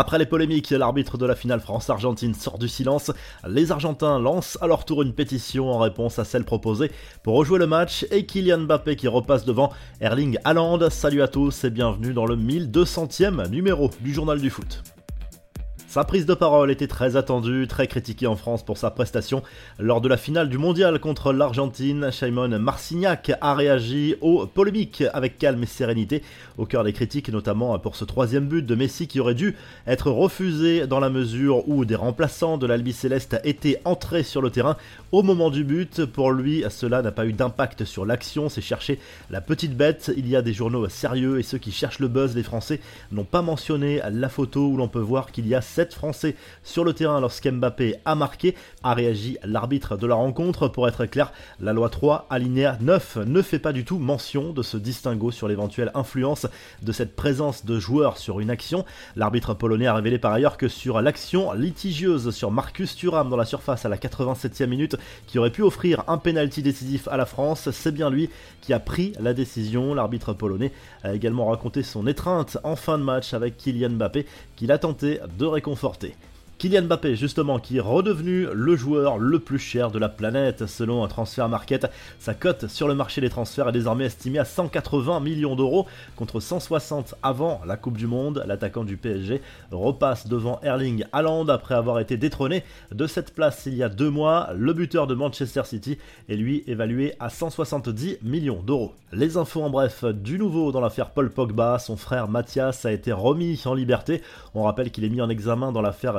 Après les polémiques, l'arbitre de la finale France-Argentine sort du silence. Les Argentins lancent à leur tour une pétition en réponse à celle proposée pour rejouer le match et Kylian Mbappé qui repasse devant Erling Haaland. Salut à tous et bienvenue dans le 1200e numéro du journal du foot. Sa prise de parole était très attendue, très critiquée en France pour sa prestation. Lors de la finale du mondial contre l'Argentine, Simon Marcignac a réagi aux polémiques avec calme et sérénité, au cœur des critiques notamment pour ce troisième but de Messi qui aurait dû être refusé dans la mesure où des remplaçants de l'Albi Céleste étaient entrés sur le terrain au moment du but. Pour lui, cela n'a pas eu d'impact sur l'action, c'est chercher la petite bête. Il y a des journaux sérieux et ceux qui cherchent le buzz, les Français, n'ont pas mentionné la photo où l'on peut voir qu'il y a 7 Français sur le terrain lorsqu'Mbappé a marqué, a réagi l'arbitre de la rencontre. Pour être clair, la loi 3, alinéa 9, ne fait pas du tout mention de ce distinguo sur l'éventuelle influence de cette présence de joueurs sur une action. L'arbitre polonais a révélé par ailleurs que sur l'action litigieuse sur Marcus Thuram dans la surface à la 87e minute, qui aurait pu offrir un penalty décisif à la France, c'est bien lui qui a pris la décision. L'arbitre polonais a également raconté son étreinte en fin de match avec Kylian Mbappé qu'il a tenté de réconcilier conforté. Kylian Mbappé, justement, qui est redevenu le joueur le plus cher de la planète selon un transfert market. Sa cote sur le marché des transferts est désormais estimée à 180 millions d'euros contre 160 avant la Coupe du Monde. L'attaquant du PSG repasse devant Erling Haaland après avoir été détrôné de cette place il y a deux mois. Le buteur de Manchester City est lui évalué à 170 millions d'euros. Les infos en bref, du nouveau dans l'affaire Paul Pogba, son frère Mathias a été remis en liberté. On rappelle qu'il est mis en examen dans l'affaire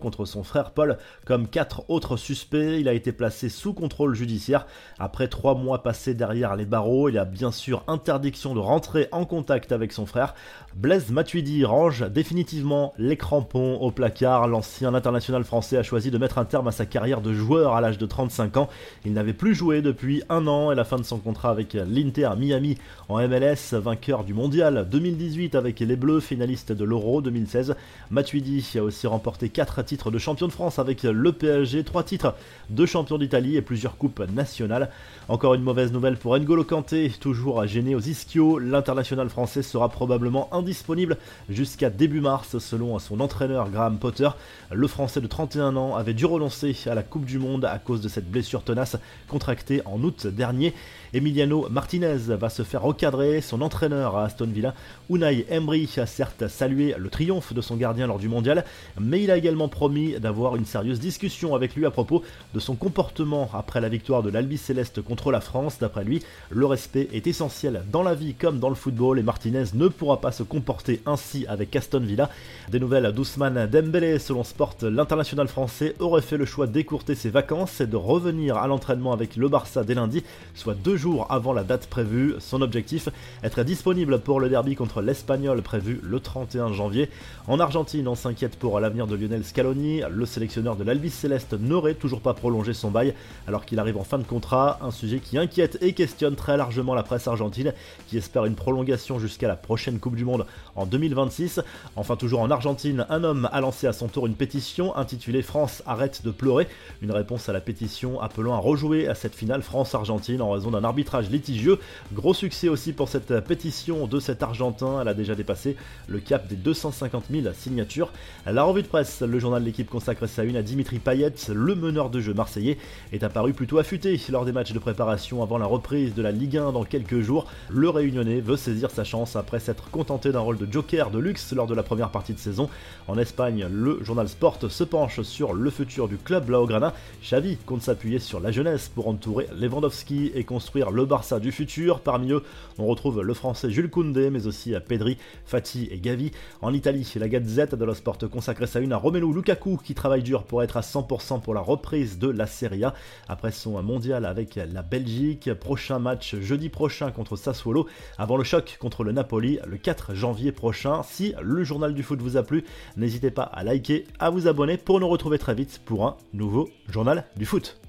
contre son frère Paul comme quatre autres suspects. Il a été placé sous contrôle judiciaire. Après trois mois passés derrière les barreaux, il a bien sûr interdiction de rentrer en contact avec son frère. Blaise Matuidi range définitivement les crampons au placard. L'ancien international français a choisi de mettre un terme à sa carrière de joueur à l'âge de 35 ans. Il n'avait plus joué depuis un an et la fin de son contrat avec l'Inter Miami en MLS, vainqueur du mondial 2018 avec les Bleus, finaliste de l'Euro 2016. Matuidi a aussi remporté 4 titres de champion de France avec le PSG, 3 titres de champion d'Italie et plusieurs coupes nationales. Encore une mauvaise nouvelle pour N'Golo Kanté, toujours gêné aux ischios. L'international français sera probablement indisponible jusqu'à début mars selon son entraîneur Graham Potter. Le français de 31 ans avait dû renoncer à la Coupe du Monde à cause de cette blessure tenace contractée en août dernier. Emiliano Martinez va se faire recadrer. Son entraîneur à Aston Villa, Unai Emery, a certes salué le triomphe de son gardien lors du mondial, mais il a également promis d'avoir une sérieuse discussion avec lui à propos de son comportement après la victoire de l'Albi Céleste contre la France. D'après lui, le respect est essentiel dans la vie comme dans le football et Martinez ne pourra pas se comporter ainsi avec Aston Villa. Des nouvelles d'Ousmane Dembélé, selon Sport, l'international français aurait fait le choix d'écourter ses vacances et de revenir à l'entraînement avec le Barça dès lundi, soit deux jours avant la date prévue. Son objectif, être disponible pour le derby contre l'Espagnol prévu le 31 janvier. En Argentine, on s'inquiète pour l'avenir de Lionel Scaloni. Le sélectionneur de l'Albi Céleste n'aurait toujours pas prolongé son bail alors qu'il arrive en fin de contrat. Un sujet qui inquiète et questionne très largement la presse argentine qui espère une prolongation jusqu'à la prochaine Coupe du Monde en 2026. Enfin, toujours en Argentine, un homme a lancé à son tour une pétition intitulée France arrête de pleurer. Une réponse à la pétition appelant à rejouer à cette finale France-Argentine en raison d'un arbitrage litigieux. Gros succès aussi pour cette pétition de cet Argentin. Elle a déjà dépassé le cap des 250 000 signatures. La revue de presse, le journal de l'équipe consacre sa une à Dimitri Payet, le meneur de jeu marseillais, est apparu plutôt affûté lors des matchs de préparation avant la reprise de la Ligue 1 dans quelques jours. Le Réunionnais veut saisir sa chance après s'être contenté d'un rôle de joker de luxe lors de la première partie de saison. En Espagne, le journal Sport se penche sur le futur du club Laograna. Xavi compte s'appuyer sur la jeunesse pour entourer Lewandowski et construire le Barça du futur. Parmi eux, on retrouve le français Jules Koundé, mais aussi Pedri, Fati et Gavi. En Italie, la Gazette dello Sport consacre sa une à Romelu Lukaku qui travaille dur pour être à 100% pour la reprise de la Serie A après son mondial avec la Belgique. Prochain match jeudi prochain contre Sassuolo avant le choc contre le Napoli le 4 janvier prochain. Si le journal du foot vous a plu, n'hésitez pas à liker, à vous abonner pour nous retrouver très vite pour un nouveau journal du foot.